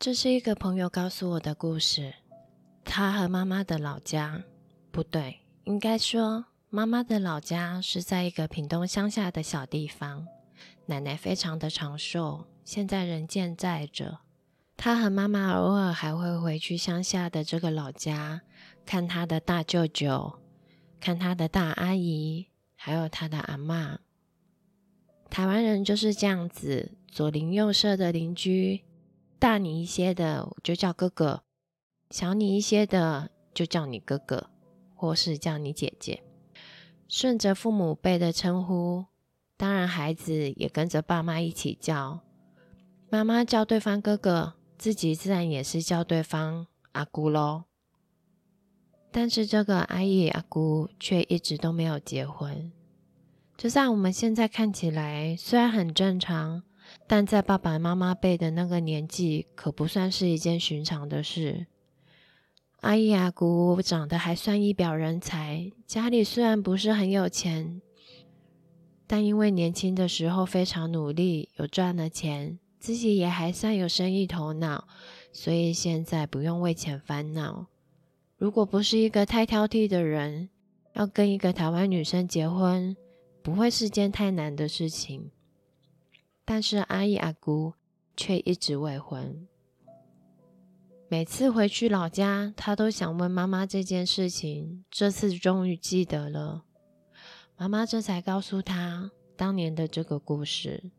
这是一个朋友告诉我的故事。他和妈妈的老家，不对，应该说妈妈的老家是在一个屏东乡下的小地方。奶奶非常的长寿，现在人健在着。他和妈妈偶尔还会回去乡下的这个老家，看他的大舅舅，看他的大阿姨，还有他的阿妈。台湾人就是这样子，左邻右舍的邻居，大你一些的就叫哥哥，小你一些的就叫你哥哥，或是叫你姐姐，顺着父母辈的称呼。当然，孩子也跟着爸妈一起叫，妈妈叫对方哥哥，自己自然也是叫对方阿姑喽。但是这个阿姨阿姑却一直都没有结婚。就算我们现在看起来虽然很正常，但在爸爸妈妈辈的那个年纪，可不算是一件寻常的事。阿姨阿姑长得还算一表人才，家里虽然不是很有钱，但因为年轻的时候非常努力，有赚了钱，自己也还算有生意头脑，所以现在不用为钱烦恼。如果不是一个太挑剔的人，要跟一个台湾女生结婚。不会是件太难的事情，但是阿姨阿姑却一直未婚。每次回去老家，她都想问妈妈这件事情。这次终于记得了，妈妈这才告诉她当年的这个故事。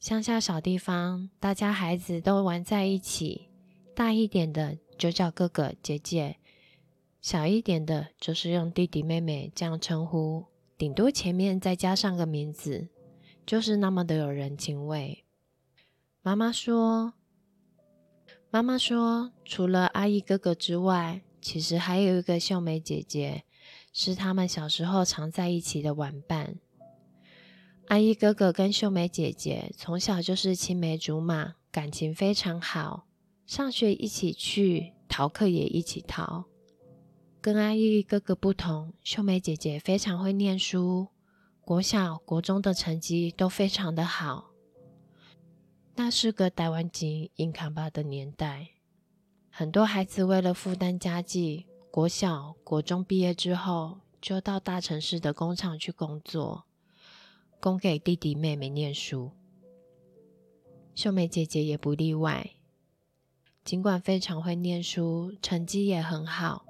乡下小地方，大家孩子都玩在一起，大一点的就叫哥哥姐姐。小一点的，就是用弟弟妹妹这样称呼，顶多前面再加上个名字，就是那么的有人情味。妈妈说：“妈妈说，除了阿姨哥哥之外，其实还有一个秀美姐姐，是他们小时候常在一起的玩伴。阿姨哥哥跟秀美姐姐从小就是青梅竹马，感情非常好，上学一起去，逃课也一起逃。”跟阿姨哥哥不同，秀美姐姐非常会念书，国小、国中的成绩都非常的好。那是个台湾金硬扛把的年代，很多孩子为了负担家计，国小、国中毕业之后，就到大城市的工厂去工作，供给弟弟妹妹念书。秀美姐姐也不例外，尽管非常会念书，成绩也很好。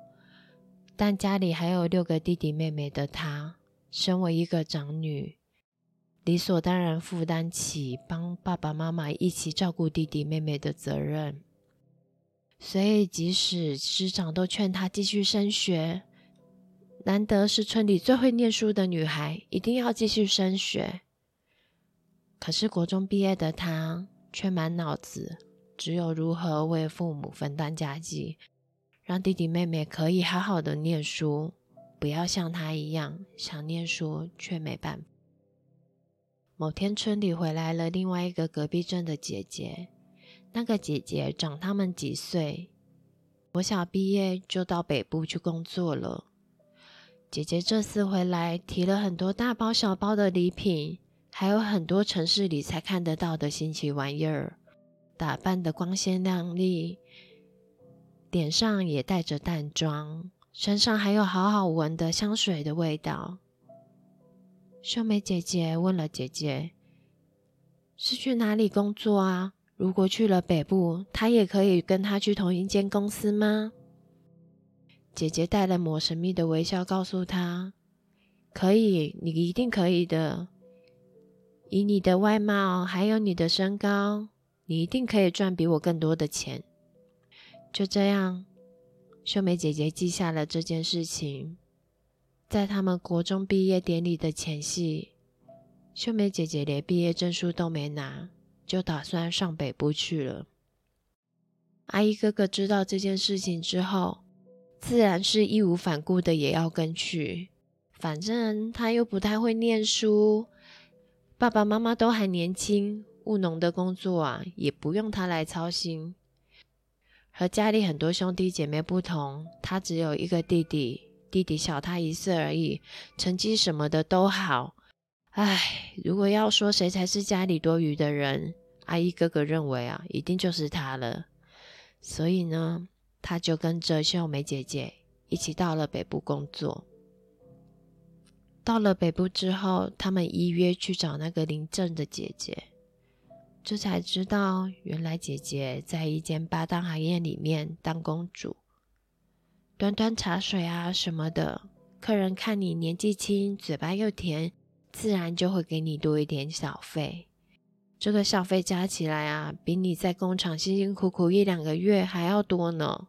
但家里还有六个弟弟妹妹的她，身为一个长女，理所当然负担起帮爸爸妈妈一起照顾弟弟妹妹的责任。所以，即使师长都劝她继续升学，难得是村里最会念书的女孩，一定要继续升学。可是国中毕业的她，却满脑子只有如何为父母分担家计。让弟弟妹妹可以好好的念书，不要像他一样想念书却没办法。某天村里回来了另外一个隔壁镇的姐姐，那个姐姐长他们几岁，我小毕业就到北部去工作了。姐姐这次回来提了很多大包小包的礼品，还有很多城市里才看得到的新奇玩意儿，打扮的光鲜亮丽。脸上也带着淡妆，身上还有好好闻的香水的味道。秀美姐姐问了姐姐：“是去哪里工作啊？如果去了北部，她也可以跟他去同一间公司吗？”姐姐带了抹神秘的微笑，告诉她：“可以，你一定可以的。以你的外貌，还有你的身高，你一定可以赚比我更多的钱。”就这样，秀美姐姐记下了这件事情。在他们国中毕业典礼的前夕，秀美姐姐连毕业证书都没拿，就打算上北部去了。阿姨哥哥知道这件事情之后，自然是义无反顾的也要跟去。反正他又不太会念书，爸爸妈妈都还年轻，务农的工作啊，也不用他来操心。和家里很多兄弟姐妹不同，他只有一个弟弟，弟弟小他一岁而已，成绩什么的都好。唉，如果要说谁才是家里多余的人，阿姨哥哥认为啊，一定就是他了，所以呢，他就跟着秀美姐姐一起到了北部工作。到了北部之后，他们依约去找那个林正的姐姐，这才知道原来姐姐在一间八大行业里面当公主，端端茶水啊什么的，客人看你年纪轻，嘴巴又甜，自然就会给你多一点小费。这个小费加起来啊，比你在工厂辛辛苦苦一两个月还要多呢。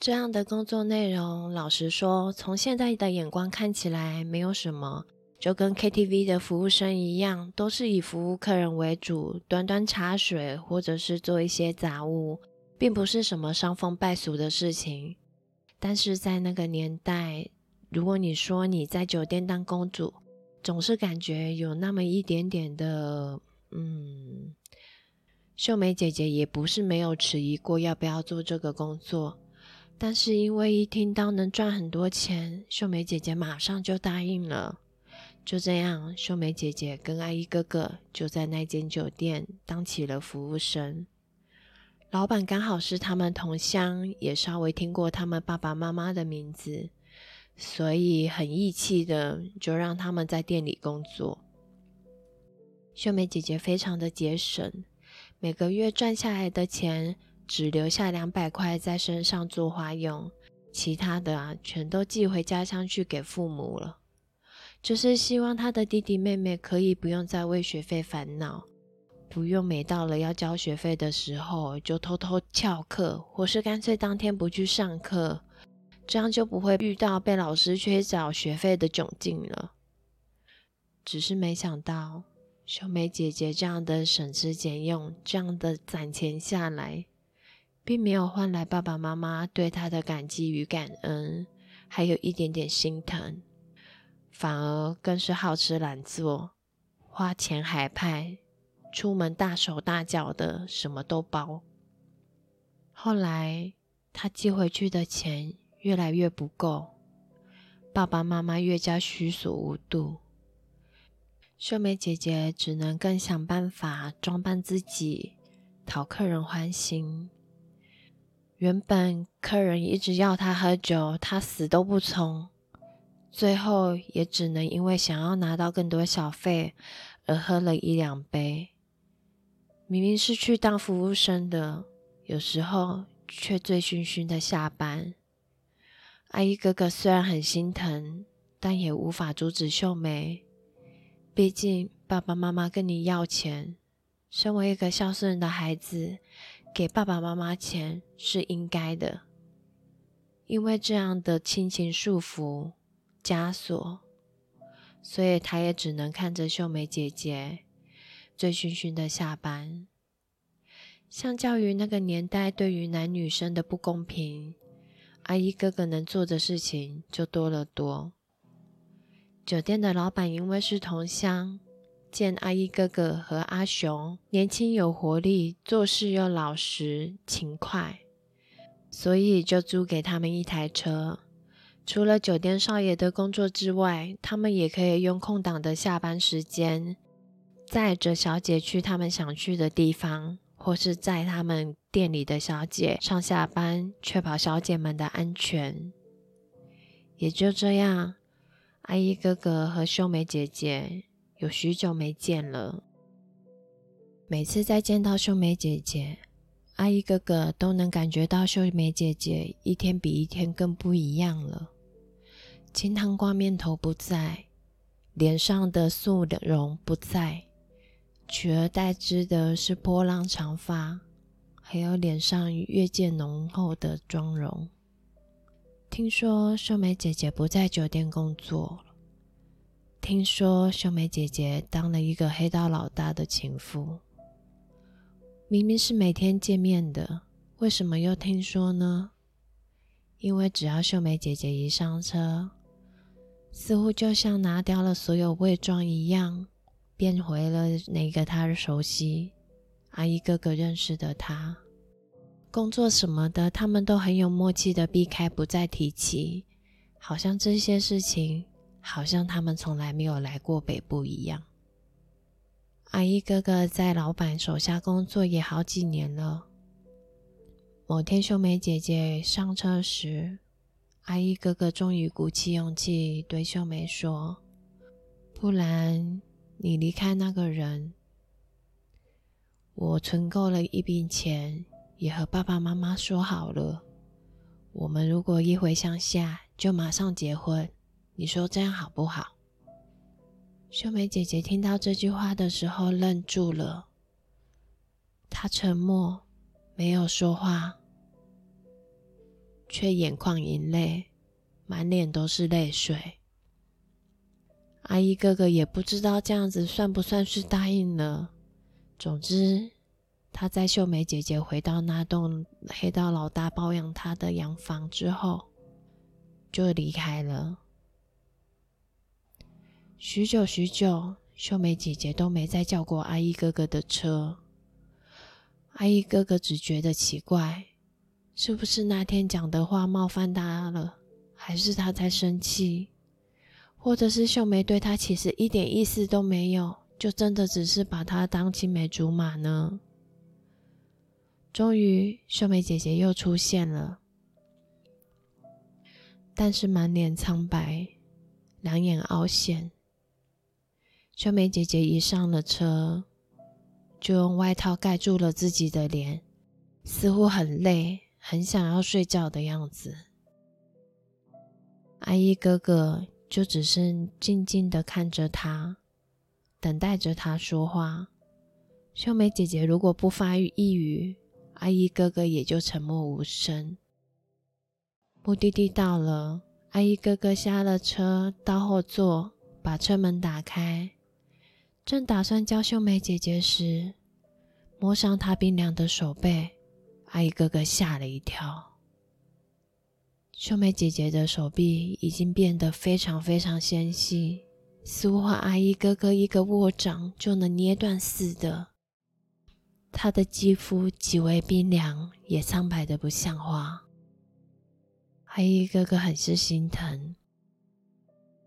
这样的工作内容，老实说，从现在的眼光看起来没有什么，就跟 KTV 的服务生一样，都是以服务客人为主，端端茶水或者是做一些杂物，并不是什么伤风败俗的事情。但是在那个年代，如果你说你在酒店当公主，总是感觉有那么一点点的，嗯，秀梅姐姐也不是没有迟疑过要不要做这个工作。但是因为一听到能赚很多钱，秀梅姐姐马上就答应了。就这样，秀美姐姐跟阿姨哥哥就在那间酒店当起了服务生。老板刚好是他们同乡，也稍微听过他们爸爸妈妈的名字，所以很义气的就让他们在店里工作。秀美姐姐非常的节省，每个月赚下来的钱。只留下两百块在身上做花用，其他的啊全都寄回家乡去给父母了。就是希望他的弟弟妹妹可以不用再为学费烦恼，不用每到了要交学费的时候就偷偷翘课，或是干脆当天不去上课，这样就不会遇到被老师缺缴学费的窘境了。只是没想到，秀美姐姐这样的省吃俭用，这样的攒钱下来。并没有换来爸爸妈妈对她的感激与感恩，还有一点点心疼，反而更是好吃懒做，花钱海派，出门大手大脚的，什么都包。后来他寄回去的钱越来越不够，爸爸妈妈越加虚所无度，秀美姐姐只能更想办法装扮自己，讨客人欢心。原本客人一直要他喝酒，他死都不从，最后也只能因为想要拿到更多小费而喝了一两杯。明明是去当服务生的，有时候却醉醺醺的下班。阿姨哥哥虽然很心疼，但也无法阻止秀梅，毕竟爸爸妈妈跟你要钱，身为一个孝顺的孩子。给爸爸妈妈钱是应该的，因为这样的亲情束缚枷锁，所以他也只能看着秀美姐姐醉醺醺的下班。相较于那个年代对于男女生的不公平，阿姨哥哥能做的事情就多了多。酒店的老板因为是同乡。见阿姨哥哥和阿雄年轻有活力，做事又老实勤快，所以就租给他们一台车。除了酒店少爷的工作之外，他们也可以用空档的下班时间，载着小姐去他们想去的地方，或是载他们店里的小姐上下班，确保小姐们的安全。也就这样，阿姨哥哥和秀美姐姐。有许久没见了，每次再见到秀美姐姐，阿姨哥哥都能感觉到秀美姐姐一天比一天更不一样了。清汤挂面头不在，脸上的素容不在，取而代之的是波浪长发，还有脸上越见浓厚的妆容。听说秀美姐姐不在酒店工作。听说秀美姐姐当了一个黑道老大的情妇，明明是每天见面的，为什么又听说呢？因为只要秀美姐姐一上车，似乎就像拿掉了所有伪装一样，变回了那个他熟悉、阿姨哥哥认识的他。工作什么的，他们都很有默契的避开，不再提起，好像这些事情。好像他们从来没有来过北部一样。阿姨哥哥在老板手下工作也好几年了。某天，秀美姐姐上车时，阿姨哥哥终于鼓起勇气对秀梅说：“不然你离开那个人，我存够了一笔钱，也和爸爸妈妈说好了，我们如果一回乡下就马上结婚，你说这样好不好？”秀梅姐姐听到这句话的时候愣住了，她沉默，没有说话。却眼眶盈泪，满脸都是泪水。阿姨哥哥也不知道这样子算不算是答应了。总之，他在秀美姐姐回到那栋黑道老大包养他的洋房之后，就离开了。许久许久，秀美姐姐都没再叫过阿姨哥哥的车。阿姨哥哥只觉得奇怪。是不是那天讲的话冒犯他了，还是他在生气，或者是秀梅对他其实一点意思都没有，就真的只是把他当青梅竹马呢？终于，秀梅姐姐又出现了，但是满脸苍白，两眼凹陷。秀梅姐姐一上了车，就用外套盖住了自己的脸，似乎很累。很想要睡觉的样子，阿姨哥哥就只是静静的看着他，等待着他说话。秀美姐姐如果不发育一语，阿姨哥哥也就沉默无声。目的地到了，阿姨哥哥下了车，到后座，把车门打开，正打算叫秀美姐姐时，摸上她冰凉的手背。阿姨哥哥吓了一跳，秀美姐姐的手臂已经变得非常非常纤细，似乎阿姨哥哥一个握掌就能捏断似的。她的肌肤极为冰凉，也苍白的不像话。阿姨哥哥很是心疼，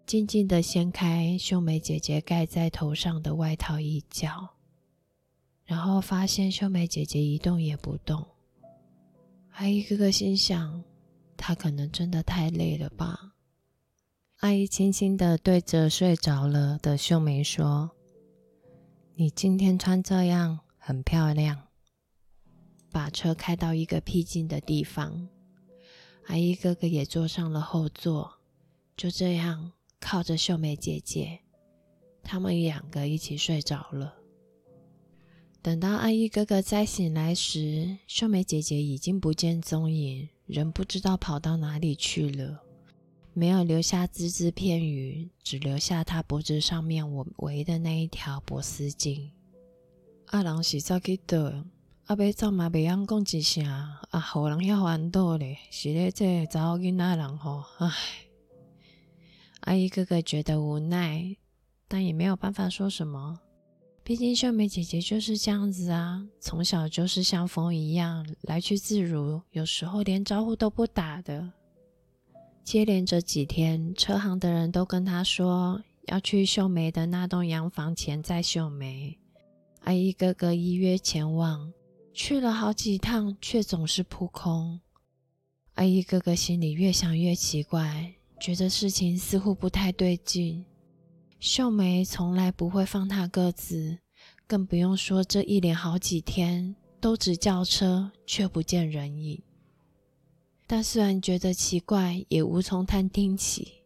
静静的掀开秀美姐姐盖在头上的外套一角，然后发现秀美姐姐一动也不动。阿姨哥哥心想：“他可能真的太累了吧。”阿姨轻轻的对着睡着了的秀梅说：“你今天穿这样很漂亮。”把车开到一个僻静的地方，阿姨哥哥也坐上了后座，就这样靠着秀梅姐姐，他们两个一起睡着了。等到阿姨哥哥再醒来时，秀梅姐姐已经不见踪影，人不知道跑到哪里去了，没有留下只字片语，只留下他脖子上面我围的那一条薄丝巾。阿郎是走去倒？阿要走嘛，袂晓讲一声，啊，好人遐烦恼咧，是咧这查某囡仔人吼，唉。阿姨哥哥觉得无奈，但也没有办法说什么。毕竟秀美姐姐就是这样子啊，从小就是像风一样来去自如，有时候连招呼都不打的。接连着几天，车行的人都跟她说要去秀梅的那栋洋房前再秀梅。阿姨哥哥依约前往，去了好几趟，却总是扑空。阿姨哥哥心里越想越奇怪，觉得事情似乎不太对劲。秀梅从来不会放他鸽子，更不用说这一连好几天都只叫车却不见人影。但虽然觉得奇怪，也无从探听起。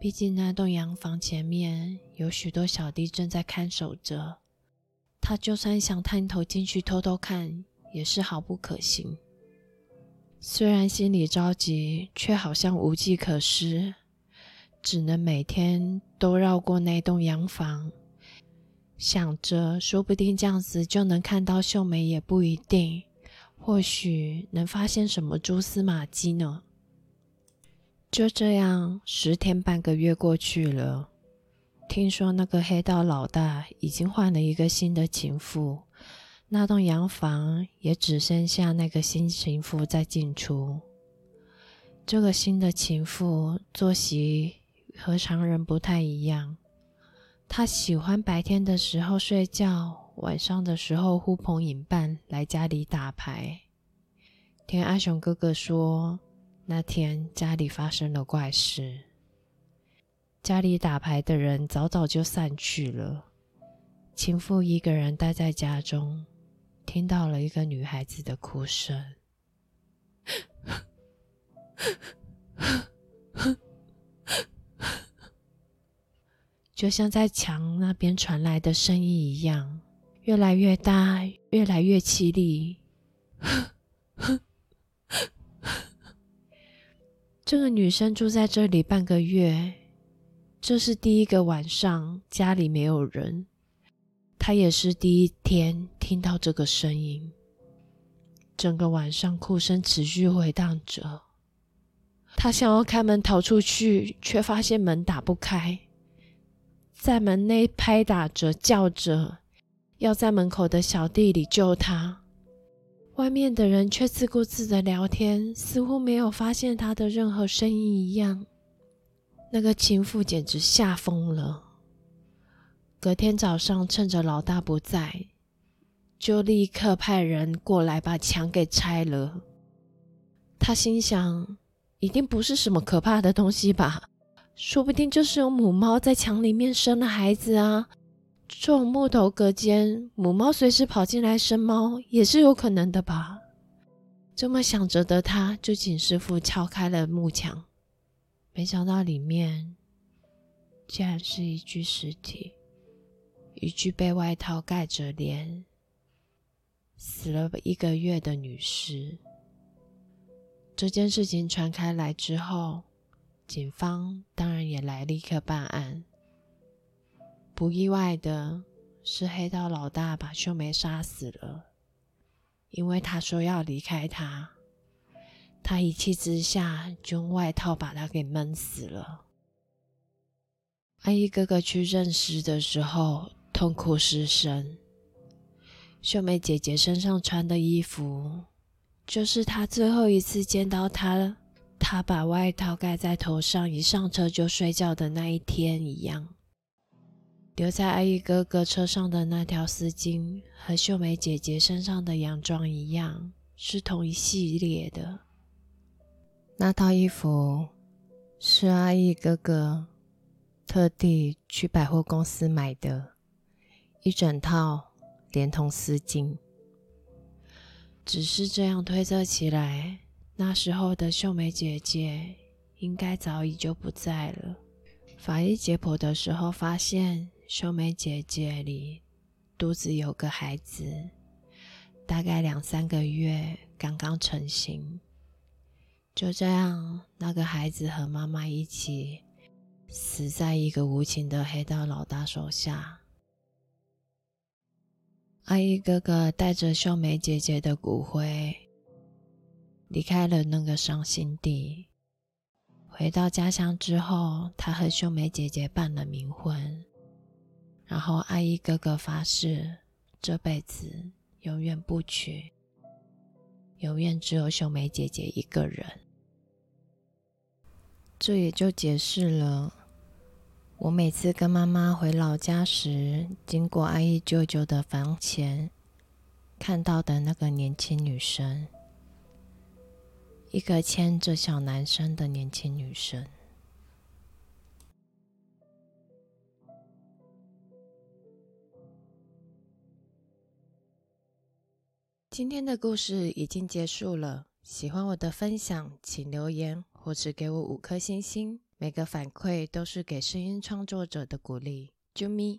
毕竟那栋洋房前面有许多小弟正在看守着，他就算想探头进去偷偷看，也是毫不可行。虽然心里着急，却好像无计可施。只能每天都绕过那栋洋房，想着说不定这样子就能看到秀梅，也不一定。或许能发现什么蛛丝马迹呢？就这样，十天半个月过去了。听说那个黑道老大已经换了一个新的情妇，那栋洋房也只剩下那个新情妇在进出。这个新的情妇作息。和常人不太一样，他喜欢白天的时候睡觉，晚上的时候呼朋引伴来家里打牌。听阿雄哥哥说，那天家里发生了怪事，家里打牌的人早早就散去了，情妇一个人待在家中，听到了一个女孩子的哭声。就像在墙那边传来的声音一样，越来越大，越来越凄厉。这个女生住在这里半个月，这是第一个晚上家里没有人，她也是第一天听到这个声音。整个晚上哭声持续回荡着，她想要开门逃出去，却发现门打不开。在门内拍打着，叫着，要在门口的小弟里救他。外面的人却自顾自的聊天，似乎没有发现他的任何声音一样。那个情妇简直吓疯了。隔天早上，趁着老大不在，就立刻派人过来把墙给拆了。他心想，一定不是什么可怕的东西吧。说不定就是有母猫在墙里面生了孩子啊！这种木头隔间，母猫随时跑进来生猫也是有可能的吧？这么想着的他，就请师傅敲开了木墙，没想到里面竟然是一具尸体，一具被外套盖着脸、死了一个月的女尸。这件事情传开来之后。警方当然也来立刻办案。不意外的是，黑道老大把秀梅杀死了，因为他说要离开他，他一气之下就用外套把他给闷死了。阿姨哥哥去认尸的时候痛哭失声。秀梅姐姐身上穿的衣服，就是他最后一次见到她。他把外套盖在头上，一上车就睡觉的那一天一样。留在阿姨哥哥车上的那条丝巾，和秀梅姐姐身上的洋装一样，是同一系列的。那套衣服是阿姨哥哥特地去百货公司买的，一整套连同丝巾。只是这样推测起来。那时候的秀梅姐姐应该早已就不在了。法医解剖的时候发现，秀梅姐姐里肚子有个孩子，大概两三个月，刚刚成型。就这样，那个孩子和妈妈一起死在一个无情的黑道老大手下。阿姨哥哥带着秀梅姐姐的骨灰。离开了那个伤心地，回到家乡之后，他和秀梅姐姐办了冥婚，然后阿姨哥哥发誓这辈子永远不娶，永远只有秀梅姐姐一个人。这也就解释了我每次跟妈妈回老家时，经过阿姨舅舅的房前，看到的那个年轻女生。一个牵着小男生的年轻女生。今天的故事已经结束了。喜欢我的分享，请留言或者给我五颗星星。每个反馈都是给声音创作者的鼓励。啾咪。